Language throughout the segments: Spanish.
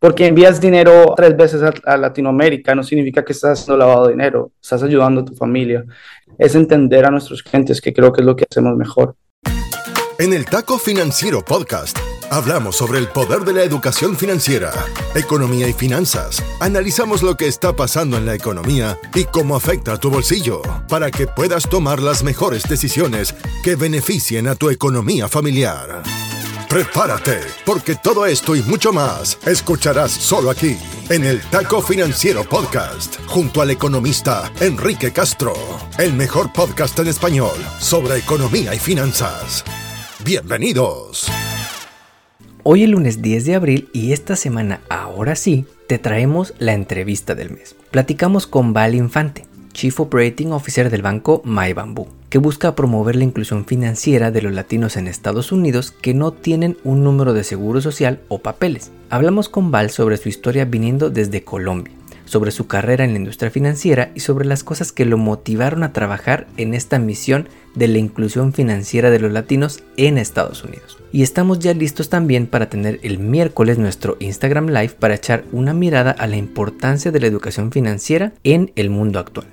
Porque envías dinero tres veces a, Latinoamérica no significa que estás haciendo lavado de dinero, estás ayudando a tu familia. Es entender a nuestros clientes, que creo que es lo que hacemos mejor. En el Taco Financiero Podcast hablamos sobre el poder de la educación financiera, economía y finanzas. Analizamos lo que está pasando en la economía y cómo afecta a tu bolsillo para que puedas tomar las mejores decisiones que beneficien a tu economía familiar. Prepárate, porque todo esto y mucho más escucharás solo aquí, en el Taco Financiero Podcast, junto al economista Enrique Castro, el mejor podcast en español sobre economía y finanzas. Bienvenidos. Hoy es lunes 10 de abril y esta semana, ahora sí, te traemos la entrevista del mes. Platicamos con Val Infante, Chief Operating Officer del banco MyBamboo, que busca promover la inclusión financiera de los latinos en Estados Unidos que no tienen un número de seguro social o papeles. Hablamos con Val sobre su historia viniendo desde Colombia sobre su carrera en la industria financiera y sobre las cosas que lo motivaron a trabajar en esta misión de la inclusión financiera de los latinos en Estados Unidos. Y estamos ya listos también para tener el miércoles nuestro Instagram Live para echar una mirada a la importancia de la educación financiera en el mundo actual.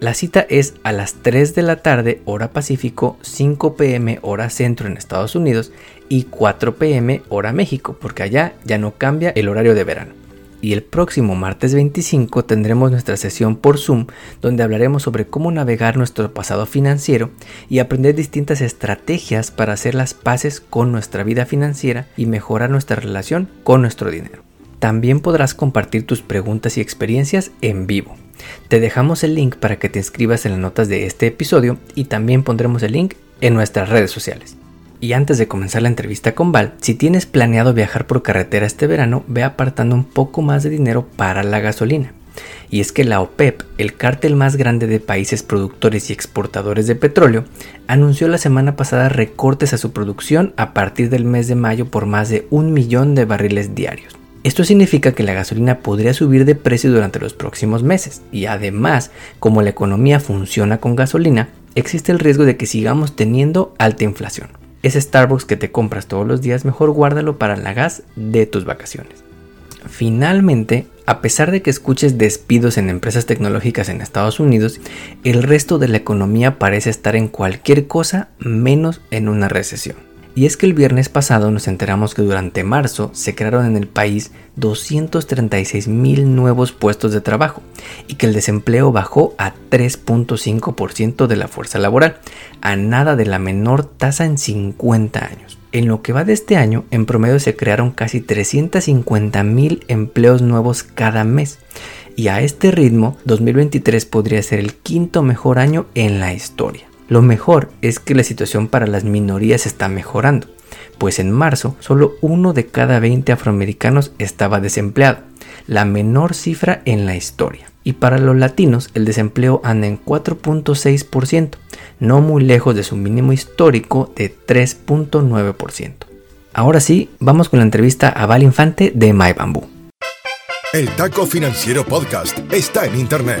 La cita es a las 3 de la tarde hora Pacífico, 5 pm hora Centro en Estados Unidos y 4 pm hora México, porque allá ya no cambia el horario de verano y el próximo martes 25 tendremos nuestra sesión por Zoom donde hablaremos sobre cómo navegar nuestro pasado financiero y aprender distintas estrategias para hacer las paces con nuestra vida financiera y mejorar nuestra relación con nuestro dinero. También podrás compartir tus preguntas y experiencias en vivo. Te dejamos el link para que te inscribas en las notas de este episodio y también pondremos el link en nuestras redes sociales. Y antes de comenzar la entrevista con Val, si tienes planeado viajar por carretera este verano, ve apartando un poco más de dinero para la gasolina. Y es que la OPEP, el cártel más grande de países productores y exportadores de petróleo, anunció la semana pasada recortes a su producción a partir del mes de mayo por más de un millón de barriles diarios. Esto significa que la gasolina podría subir de precio durante los próximos meses y además, como la economía funciona con gasolina, existe el riesgo de que sigamos teniendo alta inflación ese Starbucks que te compras todos los días, mejor guárdalo para la gas de tus vacaciones. Finalmente, a pesar de que escuches despidos en empresas tecnológicas en Estados Unidos, el resto de la economía parece estar en cualquier cosa menos en una recesión. Y es que el viernes pasado nos enteramos que durante marzo se crearon en el país 236 mil nuevos puestos de trabajo y que el desempleo bajó a 3.5% de la fuerza laboral, a nada de la menor tasa en 50 años. En lo que va de este año, en promedio se crearon casi 350 mil empleos nuevos cada mes. Y a este ritmo, 2023 podría ser el quinto mejor año en la historia. Lo mejor es que la situación para las minorías está mejorando, pues en marzo solo uno de cada 20 afroamericanos estaba desempleado, la menor cifra en la historia. Y para los latinos el desempleo anda en 4.6%, no muy lejos de su mínimo histórico de 3.9%. Ahora sí, vamos con la entrevista a Val Infante de My Bamboo. El Taco Financiero Podcast está en Internet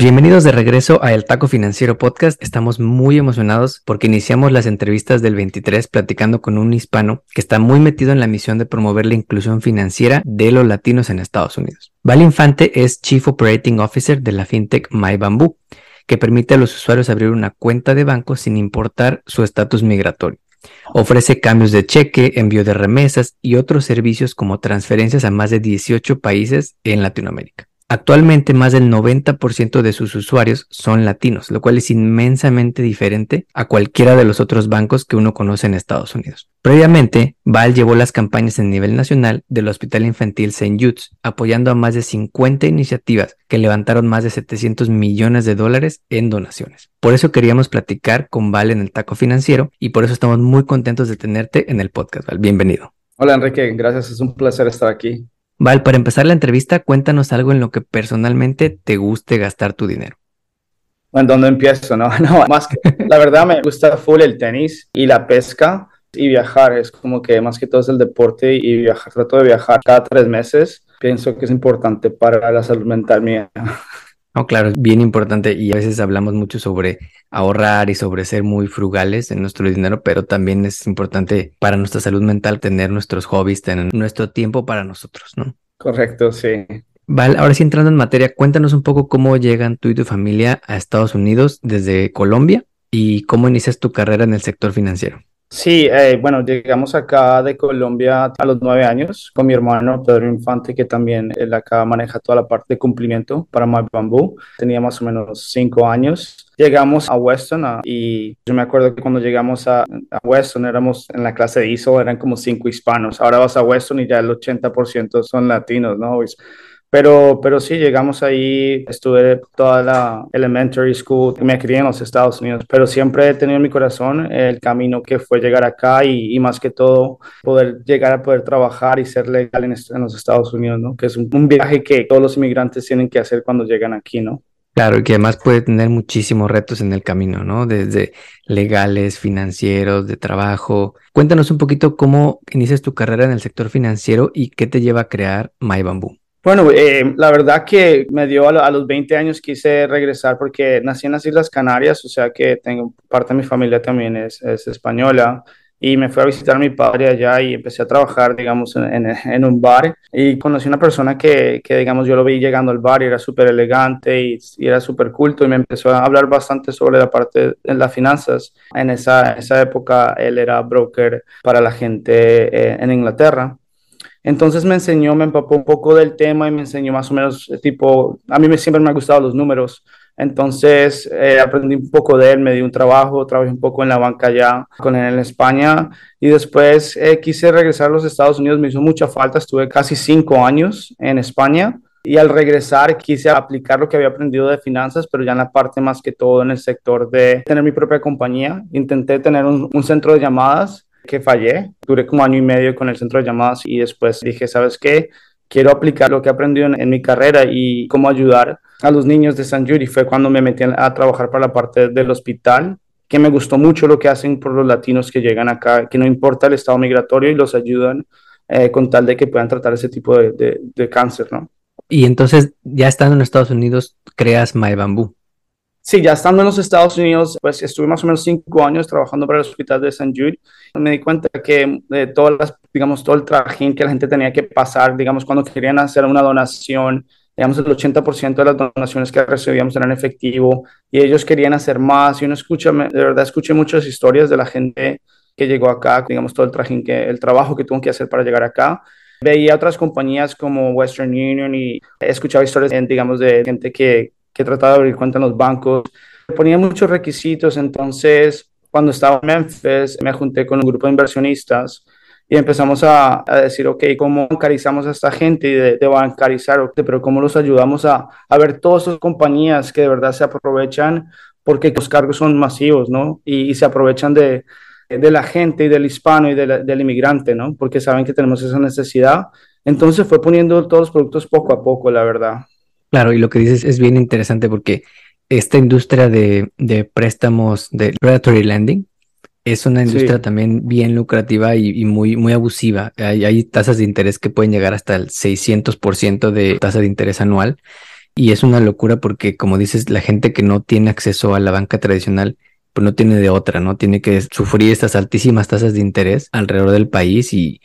Bienvenidos de regreso a El Taco Financiero Podcast. Estamos muy emocionados porque iniciamos las entrevistas del 23 platicando con un hispano que está muy metido en la misión de promover la inclusión financiera de los latinos en Estados Unidos. Val Infante es Chief Operating Officer de la fintech MyBamboo, que permite a los usuarios abrir una cuenta de banco sin importar su estatus migratorio. Ofrece cambios de cheque, envío de remesas y otros servicios como transferencias a más de 18 países en Latinoamérica. Actualmente más del 90% de sus usuarios son latinos, lo cual es inmensamente diferente a cualquiera de los otros bancos que uno conoce en Estados Unidos. Previamente, Val llevó las campañas a nivel nacional del Hospital Infantil St. Jude's, apoyando a más de 50 iniciativas que levantaron más de 700 millones de dólares en donaciones. Por eso queríamos platicar con Val en el taco financiero y por eso estamos muy contentos de tenerte en el podcast, Val. Bienvenido. Hola Enrique, gracias, es un placer estar aquí. Val, para empezar la entrevista, cuéntanos algo en lo que personalmente te guste gastar tu dinero. ¿En dónde empiezo? No, no, más que la verdad me gusta full el tenis y la pesca y viajar. Es como que más que todo es el deporte y viajar. Trato de viajar cada tres meses. Pienso que es importante para la salud mental mía. No, claro, es bien importante y a veces hablamos mucho sobre ahorrar y sobre ser muy frugales en nuestro dinero, pero también es importante para nuestra salud mental tener nuestros hobbies, tener nuestro tiempo para nosotros, ¿no? Correcto, sí. Vale, ahora sí entrando en materia, cuéntanos un poco cómo llegan tú y tu familia a Estados Unidos desde Colombia y cómo inicias tu carrera en el sector financiero. Sí, eh, bueno, llegamos acá de Colombia a los nueve años con mi hermano Pedro Infante, que también él acá maneja toda la parte de cumplimiento para My Bamboo. Tenía más o menos cinco años. Llegamos a Weston y yo me acuerdo que cuando llegamos a, a, Weston éramos en la clase de ISO, eran como cinco hispanos. Ahora vas a Weston y ya el 80% son latinos, ¿no? Pero, pero sí, llegamos ahí, estuve toda la elementary school, me crié en los Estados Unidos, pero siempre he tenido en mi corazón el camino que fue llegar acá y, y más que todo poder llegar a poder trabajar y ser legal en, los Estados Unidos, ¿no? Que es un, un, viaje que todos los inmigrantes tienen que hacer cuando llegan aquí, ¿no? Claro, y que además puede tener muchísimos retos en el camino, ¿no? Desde legales, financieros, de trabajo. Cuéntanos un poquito cómo inicias tu carrera en el sector financiero y qué te lleva a crear My Bamboo. Bueno, eh, la verdad que me dio a, a, los 20 años quise regresar porque nací en las Islas Canarias, o sea que tengo parte de mi familia también es, es española. Y me fui a visitar a mi padre allá y empecé a trabajar, digamos, en, en un bar. Y conocí una persona que, que, digamos, yo lo vi llegando al bar y era súper elegante y, y, era súper culto y me empezó a hablar bastante sobre la parte de las finanzas. En esa, esa época él era broker para la gente eh, en Inglaterra entonces me enseñó, me empapó un poco del tema y me enseñó más o menos, eh, tipo, a mí me, siempre me han gustado los números. Entonces eh, aprendí un poco de él, me di un trabajo, trabajé un poco en la banca ya con él en España y después eh, quise regresar a los Estados Unidos, me hizo mucha falta, estuve casi cinco años en España y al regresar quise aplicar lo que había aprendido de finanzas, pero ya en la parte más que todo en el sector de tener mi propia compañía. Intenté tener un, un centro de llamadas que fallé. Duré como año y medio con el centro de llamadas y después dije, ¿sabes qué? Quiero aplicar lo que he aprendido en, en mi carrera y cómo ayudar a los niños de San Judy. Fue cuando me metí a trabajar para la parte del hospital, que me gustó mucho lo que hacen por los latinos que llegan acá, que no importa el estado migratorio y los ayudan eh, con tal de que puedan tratar ese tipo de, de, de cáncer, ¿no? Y entonces, ya estando en Estados Unidos, creas My Bamboo. Sí, ya estando en los Estados Unidos, pues estuve más o menos cinco años trabajando para el hospital de St. Jude. Me di cuenta que de todas las, digamos, todo el trajín que la gente tenía que pasar, digamos, cuando querían hacer una donación, digamos, el 80% de las donaciones que recibíamos eran efectivo y ellos querían hacer más. Y uno escucha, de verdad, escuché muchas historias de la gente que llegó acá, digamos, todo el trajín, que, el trabajo que tuvo que hacer para llegar acá. Veía otras compañías como Western Union y he escuchado historias, digamos, de gente que que trataba de abrir cuenta en los bancos. Ponía muchos requisitos, entonces cuando estaba en Memphis me junté con un grupo de inversionistas y empezamos a, decir, ok, ¿cómo bancarizamos a esta gente y de, de bancarizar? Pero ¿cómo los ayudamos a, a ver todas esas compañías que de verdad se aprovechan porque los cargos son masivos, ¿no? Y, se aprovechan de, de la gente y del hispano y de del inmigrante, ¿no? Porque saben que tenemos esa necesidad. Entonces fue poniendo todos los productos poco a poco, la verdad. Claro, y lo que dices es bien interesante porque esta industria de, de préstamos de predatory lending es una industria sí. también bien lucrativa y, y, muy, muy abusiva. Hay, hay tasas de interés que pueden llegar hasta el 600% de tasa de interés anual. Y es una locura porque, como dices, la gente que no tiene acceso a la banca tradicional, pues no tiene de otra, ¿no? Tiene que sufrir estas altísimas tasas de interés alrededor del país y,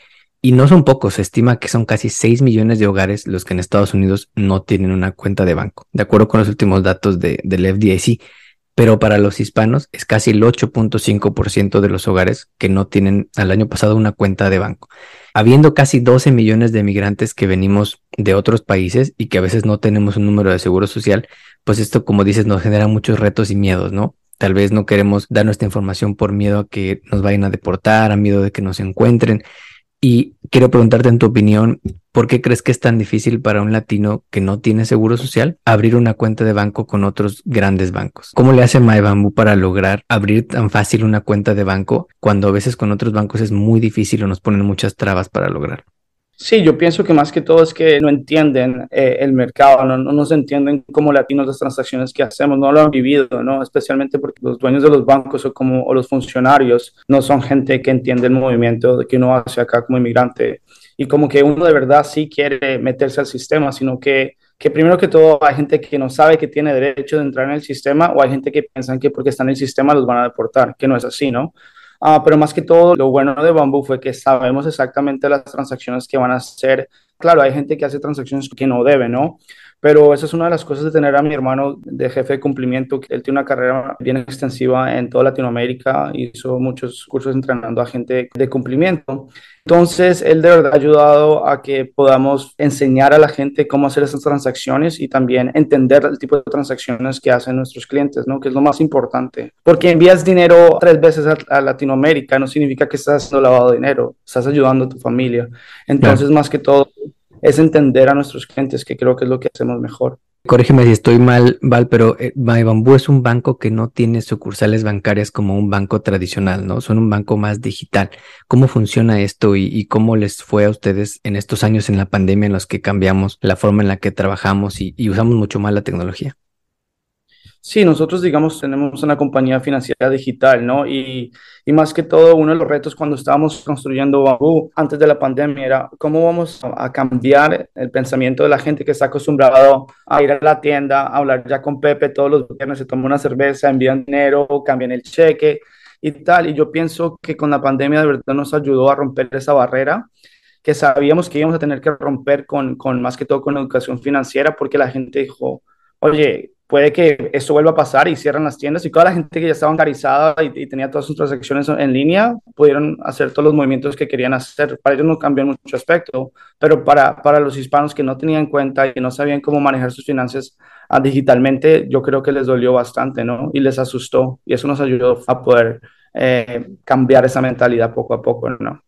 y no son pocos, se estima que son casi 6 millones de hogares los que en Estados Unidos no tienen una cuenta de banco, de acuerdo con los últimos datos de, del FDIC. Pero para los hispanos es casi el 8.5% de los hogares que no tienen al año pasado una cuenta de banco. Habiendo casi 12 millones de migrantes que venimos de otros países y que a veces no tenemos un número de seguro social, pues esto, como dices, nos genera muchos retos y miedos, ¿no? Tal vez no queremos dar nuestra información por miedo a que nos vayan a deportar, a miedo de que nos encuentren. Y quiero preguntarte en tu opinión, ¿por qué crees que es tan difícil para un latino que no tiene seguro social abrir una cuenta de banco con otros grandes bancos? ¿Cómo le hace MyBamboo para lograr abrir tan fácil una cuenta de banco cuando a veces con otros bancos es muy difícil o nos ponen muchas trabas para lograr? Sí, yo pienso que más que todo es que no entienden eh, el mercado, no, no, nos entienden como latinos las transacciones que hacemos, no lo han vivido, ¿no? Especialmente porque los dueños de los bancos o, como, o los funcionarios no son gente que entiende el movimiento que uno hace acá como inmigrante y como que uno de verdad sí quiere meterse al sistema, sino que, que primero que todo hay gente que no sabe que tiene derecho de entrar en el sistema o hay gente que piensan que porque están en el sistema los van a deportar, que no es así, ¿no? Ah, pero más que todo, lo bueno de Bamboo fue que sabemos exactamente las transacciones que van a hacer. Claro, hay gente que hace transacciones que no debe, ¿no? Pero esa es una de las cosas de tener a mi hermano de jefe de cumplimiento, él tiene una carrera bien extensiva en toda Latinoamérica, hizo muchos cursos entrenando a gente de cumplimiento. Entonces, él de verdad ha ayudado a que podamos enseñar a la gente cómo hacer esas transacciones y también entender el tipo de transacciones que hacen nuestros clientes, ¿no? Que es lo más importante. Porque envías dinero tres veces a, Latinoamérica no significa que estás haciendo lavado de dinero, estás ayudando a tu familia. Entonces, más que todo, es entender a nuestros clientes, que creo que es lo que hacemos mejor. Corrígeme si estoy mal, Val, pero eh, es un banco que no tiene sucursales bancarias como un banco tradicional, ¿no? Son un banco más digital. ¿Cómo funciona esto y, cómo les fue a ustedes en estos años en la pandemia en los que cambiamos la forma en la que trabajamos y usamos mucho más la tecnología? Sí, nosotros, digamos, tenemos una compañía financiera digital, ¿no? Y, más que todo, uno de los retos cuando estábamos construyendo Bamboo antes de la pandemia era cómo vamos a cambiar el pensamiento de la gente que está acostumbrado a ir a la tienda, a hablar ya con Pepe todos los viernes, se toma una cerveza, envían dinero, cambian el cheque y tal. Y yo pienso que con la pandemia de verdad nos ayudó a romper esa barrera que sabíamos que íbamos a tener que romper con, con más que todo con educación financiera, porque la gente dijo, oye, puede que esto vuelva a pasar y cierran las tiendas y toda la gente que ya estaba bancarizada y, tenía todas sus transacciones en línea pudieron hacer todos los movimientos que querían hacer. Para ellos no cambió mucho aspecto, pero para, para los hispanos que no tenían cuenta y no sabían cómo manejar sus finanzas ah, digitalmente, yo creo que les dolió bastante, ¿no? Y les asustó y eso nos ayudó a poder eh, cambiar esa mentalidad poco a poco, ¿no?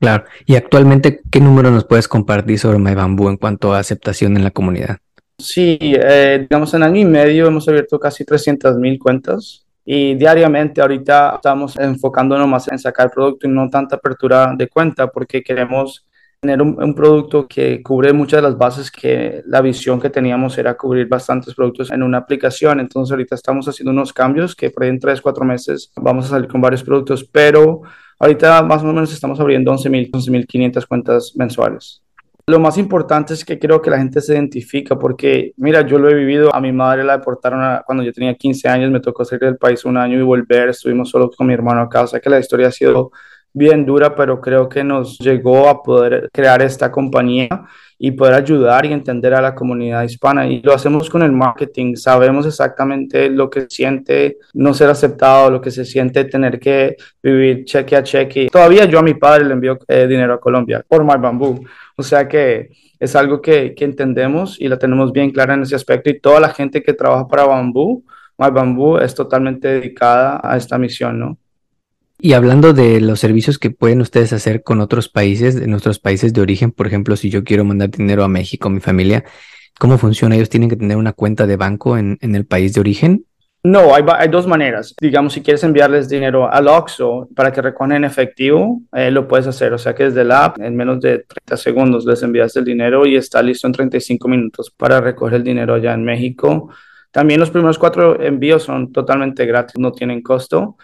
Claro. Y actualmente, ¿qué número nos puedes compartir sobre MyBamboo en cuanto a aceptación en la comunidad? Sí, eh, digamos en año y medio hemos abierto casi 300 mil cuentas y diariamente ahorita estamos enfocándonos más en sacar producto y no tanta apertura de cuenta porque queremos tener un, producto que cubre muchas de las bases que la visión que teníamos era cubrir bastantes productos en una aplicación. Entonces ahorita estamos haciendo unos cambios que por ahí en 3, 4 meses vamos a salir con varios productos, pero ahorita más o menos estamos abriendo 11.000, 11.500 cuentas mensuales. Lo más importante es que creo que la gente se identifica porque, mira, yo lo he vivido, a mi madre la deportaron cuando yo tenía 15 años, me tocó salir del país un año y volver, estuvimos solo con mi hermano acá, o sea que la historia ha sido bien dura, pero creo que nos llegó a poder crear esta compañía y poder ayudar y entender a la comunidad hispana. Y lo hacemos con el marketing. Sabemos exactamente lo que siente no ser aceptado, lo que se siente tener que vivir cheque a cheque. Todavía yo a mi padre le envío eh, dinero a Colombia por My Bamboo. O sea que es algo que, que, entendemos y la tenemos bien clara en ese aspecto. Y toda la gente que trabaja para Bamboo, My Bamboo, es totalmente dedicada a esta misión, ¿no? Y hablando de los servicios que pueden ustedes hacer con otros países, de nuestros países de origen, por ejemplo, si yo quiero mandar dinero a México, a mi familia, ¿cómo funciona? ¿Ellos tienen que tener una cuenta de banco en, en el país de origen? No, hay, hay, dos maneras. Digamos, si quieres enviarles dinero al OXO para que recojan en efectivo, eh, lo puedes hacer. O sea que desde la app, en menos de 30 segundos, les envías el dinero y está listo en 35 minutos para recoger el dinero allá en México. También los primeros cuatro envíos son totalmente gratis, no tienen costo.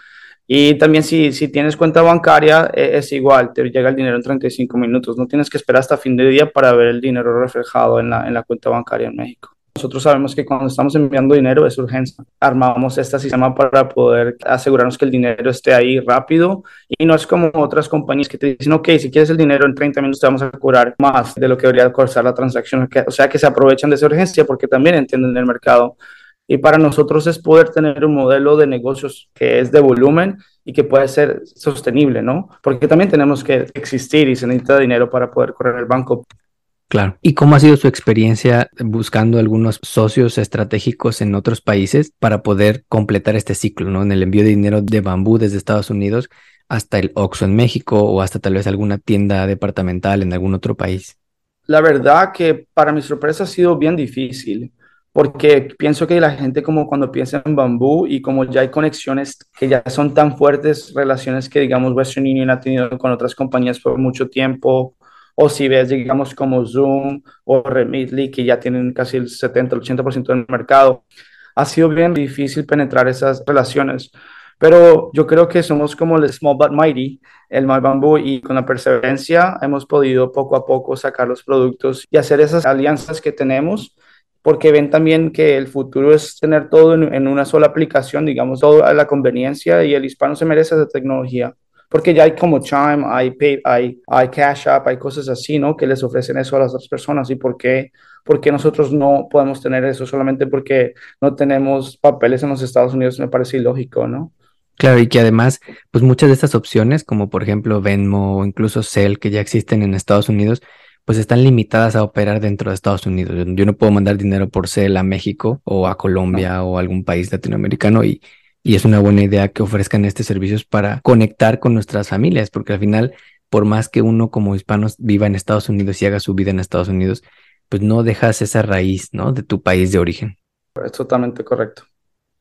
Y también si, si tienes cuenta bancaria, eh, es igual, te llega el dinero en 35 minutos. No tienes que esperar hasta fin de día para ver el dinero reflejado en la, en la cuenta bancaria en México. Nosotros sabemos que cuando estamos enviando dinero es urgencia. Armamos este sistema para poder asegurarnos que el dinero esté ahí rápido y no es como otras compañías que te dicen, ok, si quieres el dinero en 30 minutos te vamos a cobrar más de lo que debería costar la transacción. O sea que se aprovechan de esa urgencia porque también entienden el mercado y para nosotros es poder tener un modelo de negocios que es de volumen y que puede ser sostenible, ¿no? Porque también tenemos que existir y se necesita dinero para poder correr el banco. Claro. ¿Y cómo ha sido su experiencia buscando algunos socios estratégicos en otros países para poder completar este ciclo, ¿no? En el envío de dinero de bambú desde Estados Unidos hasta el Oxxo en México o hasta tal vez alguna tienda departamental en algún otro país. La verdad que para mi sorpresa ha sido bien difícil porque pienso que la gente como cuando piensa en bambú y como ya hay conexiones que ya son tan fuertes, relaciones que digamos Western Union ha tenido con otras compañías por mucho tiempo, o si ves, digamos, como Zoom o Remitly, que ya tienen casi el 70, el 80% del mercado, ha sido bien difícil penetrar esas relaciones. Pero yo creo que somos como el Small But Mighty, el My Bamboo, y con la perseverancia hemos podido poco a poco sacar los productos y hacer esas alianzas que tenemos, porque ven también que el futuro es tener todo en, en una sola aplicación, digamos, todo a la conveniencia y el hispano se merece esa tecnología porque ya hay como Chime, hay, Pay, hay, hay Cash App, hay cosas así, ¿no? Que les ofrecen eso a las otras personas. ¿Y por qué, por qué nosotros no podemos tener eso solamente porque no tenemos papeles en los Estados Unidos? Me parece ilógico, ¿no? Claro, y que además, pues muchas de estas opciones, como por ejemplo Venmo o incluso Cell, que ya existen en Estados Unidos, pues están limitadas a operar dentro de Estados Unidos. Yo, no puedo mandar dinero por Cell a México o a Colombia o algún país latinoamericano y y es una buena idea que ofrezcan estos servicios para conectar con nuestras familias, porque al final, por más que uno como hispanos viva en Estados Unidos y haga su vida en Estados Unidos, pues no dejas esa raíz, ¿no? De tu país de origen. Es totalmente correcto.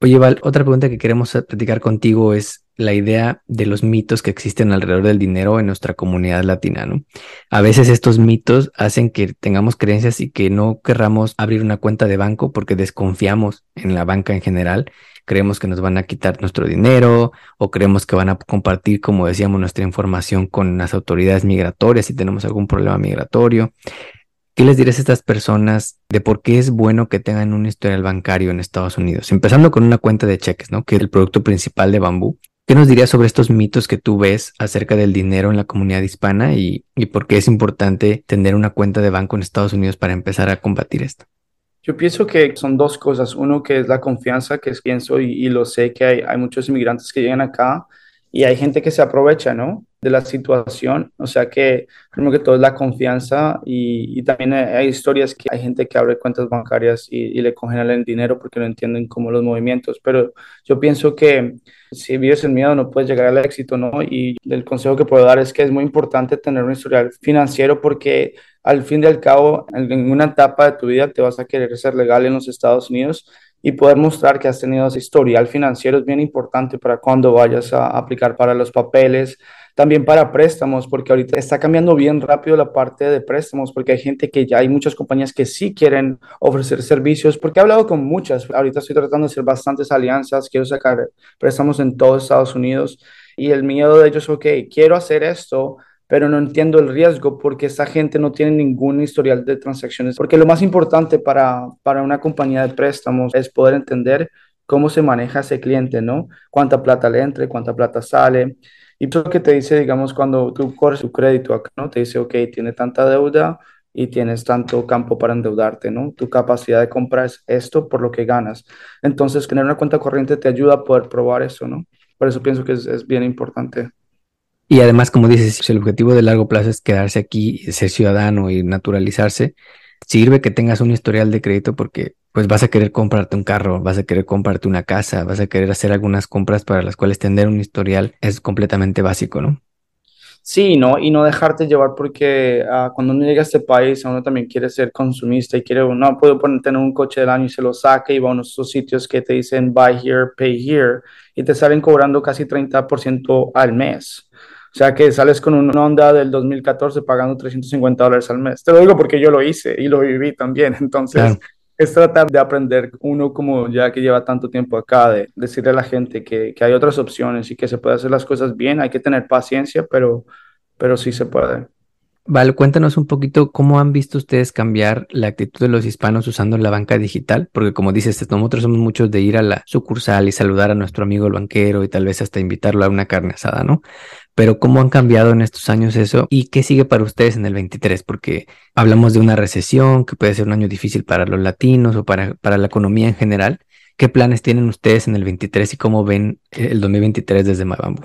Oye, Val, otra pregunta que queremos platicar contigo es la idea de los mitos que existen alrededor del dinero en nuestra comunidad latina, ¿no? A veces estos mitos hacen que tengamos creencias y que no querramos abrir una cuenta de banco porque desconfiamos en la banca en general creemos que nos van a quitar nuestro dinero o creemos que van a compartir, como decíamos, nuestra información con las autoridades migratorias si tenemos algún problema migratorio. ¿Qué les dirías a estas personas de por qué es bueno que tengan un historial bancario en Estados Unidos? Empezando con una cuenta de cheques, ¿no? Que es el producto principal de Bambú. ¿Qué nos dirías sobre estos mitos que tú ves acerca del dinero en la comunidad hispana y, y por qué es importante tener una cuenta de banco en Estados Unidos para empezar a combatir esto? Yo pienso que son dos cosas. Uno que es la confianza, que pienso y, lo sé que hay, muchos inmigrantes que llegan acá y hay gente que se aprovecha, ¿no? De la situación. O sea que, primero que todo, es la confianza y, y también hay, historias que hay gente que abre cuentas bancarias y, y, le congelan el dinero porque no entienden cómo los movimientos. Pero yo pienso que si vives en miedo no puedes llegar al éxito, ¿no? Y el consejo que puedo dar es que es muy importante tener un historial financiero porque al fin y al cabo, en una etapa de tu vida te vas a querer ser legal en los Estados Unidos y poder mostrar que has tenido ese historial financiero es bien importante para cuando vayas a aplicar para los papeles, también para préstamos, porque ahorita está cambiando bien rápido la parte de préstamos, porque hay gente que ya hay muchas compañías que sí quieren ofrecer servicios, porque he hablado con muchas, ahorita estoy tratando de hacer bastantes alianzas, quiero sacar préstamos en todo Estados Unidos y el miedo de ellos, ok, quiero hacer esto, pero no entiendo el riesgo porque esa gente no tiene ningún historial de transacciones. Porque lo más importante para, para una compañía de préstamos es poder entender cómo se maneja ese cliente, ¿no? Cuánta plata le entra, cuánta plata sale. Y eso que te dice, digamos, cuando tú corres tu crédito acá, ¿no? Te dice, ok, tiene tanta deuda y tienes tanto campo para endeudarte, ¿no? Tu capacidad de compra es esto por lo que ganas. Entonces, tener una cuenta corriente te ayuda a poder probar eso, ¿no? Por eso pienso que es, es bien importante. Y además, como dices, si el objetivo de largo plazo es quedarse aquí, ser ciudadano y naturalizarse, sirve que tengas un historial de crédito porque pues vas a querer comprarte un carro, vas a querer comprarte una casa, vas a querer hacer algunas compras para las cuales tener un historial es completamente básico, ¿no? Sí, ¿no? Y no dejarte llevar porque uh, cuando uno llega a este país, uno también quiere ser consumista y quiere, no puedo poner, tener un coche del año y se lo saca y va a unos sitios que te dicen buy here, pay here y te salen cobrando casi 30% al mes. O sea que sales con una Honda del 2014 pagando 350 dólares al mes. Te lo digo porque yo lo hice y lo viví también. Entonces, es tratar de aprender uno como ya que lleva tanto tiempo acá, de decirle a la gente que, que, hay otras opciones y que se puede hacer las cosas bien. Hay que tener paciencia, pero, pero sí se puede. Vale, cuéntanos un poquito cómo han visto ustedes cambiar la actitud de los hispanos usando la banca digital, porque como dices, nosotros somos muchos de ir a la sucursal y saludar a nuestro amigo el banquero y tal vez hasta invitarlo a una carne asada, ¿no? Pero cómo han cambiado en estos años eso y qué sigue para ustedes en el 23, porque hablamos de una recesión que puede ser un año difícil para los latinos o para, para la economía en general. ¿Qué planes tienen ustedes en el 23 y cómo ven el 2023 desde Mabambu?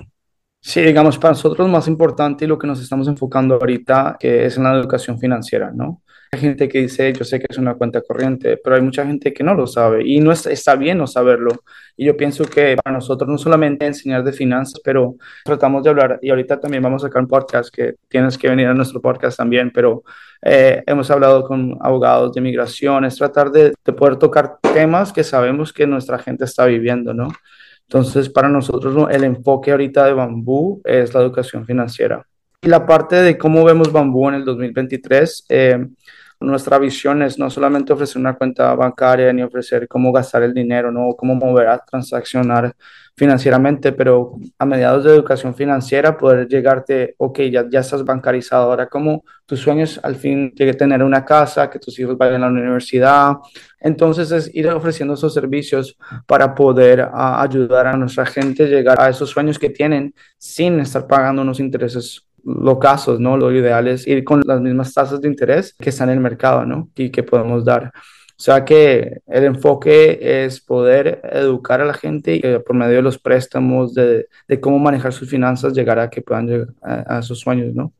Sí, digamos, para nosotros más importante y lo que nos estamos enfocando ahorita, que es en la educación financiera, ¿no? Hay gente que dice, yo sé que es una cuenta corriente, pero hay mucha gente que no lo sabe y no está, está bien no saberlo. Y yo pienso que para nosotros no solamente enseñar de finanzas, pero tratamos de hablar, y ahorita también vamos a sacar un podcast que tienes que venir a nuestro podcast también, pero eh, hemos hablado con abogados de migración, es tratar de, de poder tocar temas que sabemos que nuestra gente está viviendo, ¿no? Entonces, para nosotros el enfoque ahorita de Bambú es la educación financiera. Y la parte de cómo vemos Bambú en el 2023, eh, nuestra visión es no solamente ofrecer una cuenta bancaria ni ofrecer cómo gastar el dinero, no cómo mover a transaccionar financieramente, pero a mediados de educación financiera poder llegarte, ok, ya, ya estás bancarizado, ahora como tus sueños al fin llegue a tener una casa, que tus hijos vayan a la universidad, entonces es ir ofreciendo esos servicios para poder ayudar a nuestra gente a llegar a esos sueños que tienen sin estar pagando unos intereses locazos, ¿no? Lo ideal es ir con las mismas tasas de interés que están en el mercado, ¿no? Y que podemos dar. O sea que el enfoque es poder educar a la gente y por medio de los préstamos, de, de cómo manejar sus finanzas, llegar a que puedan llegar a, sus sueños, ¿no?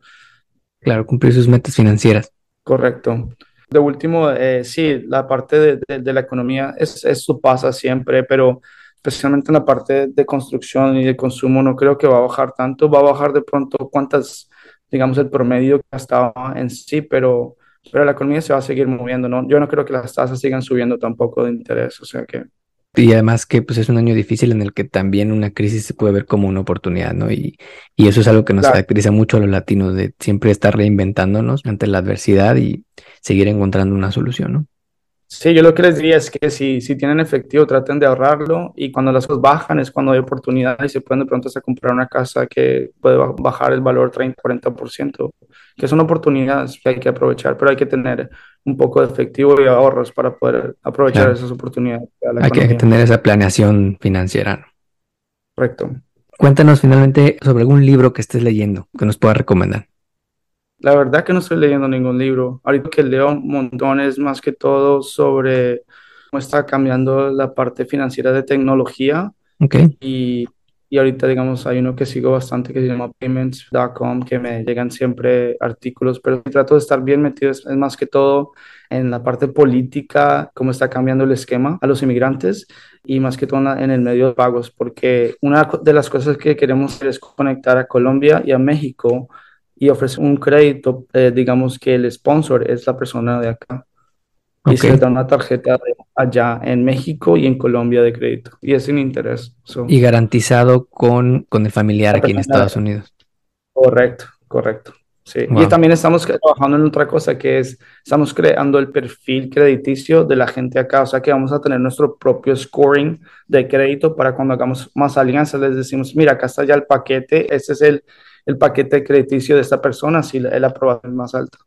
Claro, cumplir sus metas financieras. Correcto. De último, eh, sí, la parte de, de, la economía, es, eso pasa siempre, pero especialmente en la parte de construcción y de consumo, no creo que va a bajar tanto, va a bajar de pronto cuántas, digamos, el promedio que estaba en sí, pero pero la economía se va a seguir moviendo, ¿no? Yo no creo que las tasas sigan subiendo tampoco de interés, o sea que... Y además que pues es un año difícil en el que también una crisis se puede ver como una oportunidad, ¿no? Y, y eso es algo que nos caracteriza mucho a los latinos, de siempre estar reinventándonos ante la adversidad y seguir encontrando una solución, ¿no? Sí, yo lo que les diría es que si, si tienen efectivo, traten de ahorrarlo y cuando las cosas bajan es cuando hay oportunidad y se pueden de pronto hasta comprar una casa que puede bajar el valor 30, 40%, que son oportunidades que hay que aprovechar, pero hay que tener un poco de efectivo y ahorros para poder aprovechar esas oportunidades. Hay que tener esa planeación financiera. Correcto. Cuéntanos finalmente sobre algún libro que estés leyendo que nos pueda recomendar. La verdad que no estoy leyendo ningún libro. Ahorita que leo montones más que todo sobre cómo está cambiando la parte financiera de tecnología. Okay. Y, y ahorita, digamos, hay uno que sigo bastante que se llama payments.com, que me llegan siempre artículos, pero trato de estar bien metido, es, más que todo en la parte política, cómo está cambiando el esquema a los inmigrantes y más que todo en el medio de pagos, porque una de las cosas que queremos es conectar a Colombia y a México y ofrece un crédito, eh, digamos que el sponsor es la persona de acá. Y se da una tarjeta allá en México y en Colombia de crédito. Y es sin interés. Y garantizado con, con el familiar aquí en Estados Unidos. Correcto, correcto. Sí. Y también estamos trabajando en otra cosa que es, estamos creando el perfil crediticio de la gente acá. O sea que vamos a tener nuestro propio scoring de crédito para cuando hagamos más alianzas les decimos, mira, acá está ya el paquete, este es el, el paquete crediticio de esta persona si el aprobación es más alto.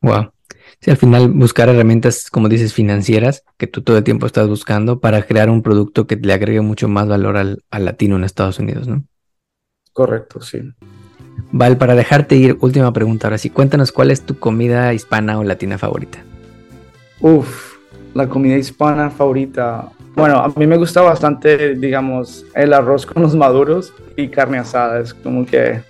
Wow. Sí, al final buscar herramientas, como dices, financieras que tú todo el tiempo estás buscando para crear un producto que le agregue mucho más valor al, al latino en Estados Unidos, ¿no? Correcto, sí. Val, para dejarte ir, última pregunta ahora sí, cuéntanos cuál es tu comida hispana o latina favorita. Uf, la comida hispana favorita. Bueno, a mí me gusta bastante, digamos, el arroz con los maduros y carne asada. Es como que...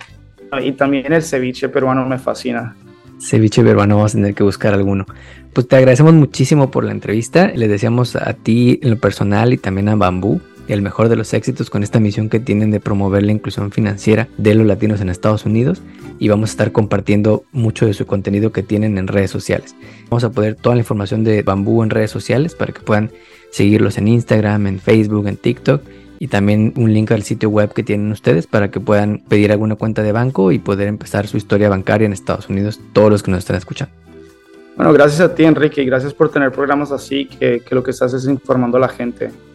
Y también el ceviche peruano me fascina. Ceviche peruano, vamos a tener que buscar alguno. Pues te agradecemos muchísimo por la entrevista. Les deseamos a ti en lo personal y también a Bambú el mejor de los éxitos con esta misión que tienen de promover la inclusión financiera de los latinos en Estados Unidos y vamos a estar compartiendo mucho de su contenido que tienen en redes sociales. Vamos a poner toda la información de Bambú en redes sociales para que puedan seguirlos en Instagram, en Facebook, en TikTok y también un link al sitio web que tienen ustedes para que puedan pedir alguna cuenta de banco y poder empezar su historia bancaria en Estados Unidos, todos los que nos están escuchando. Bueno, gracias a ti Enrique y gracias por tener programas así que, que lo que estás es informando a la gente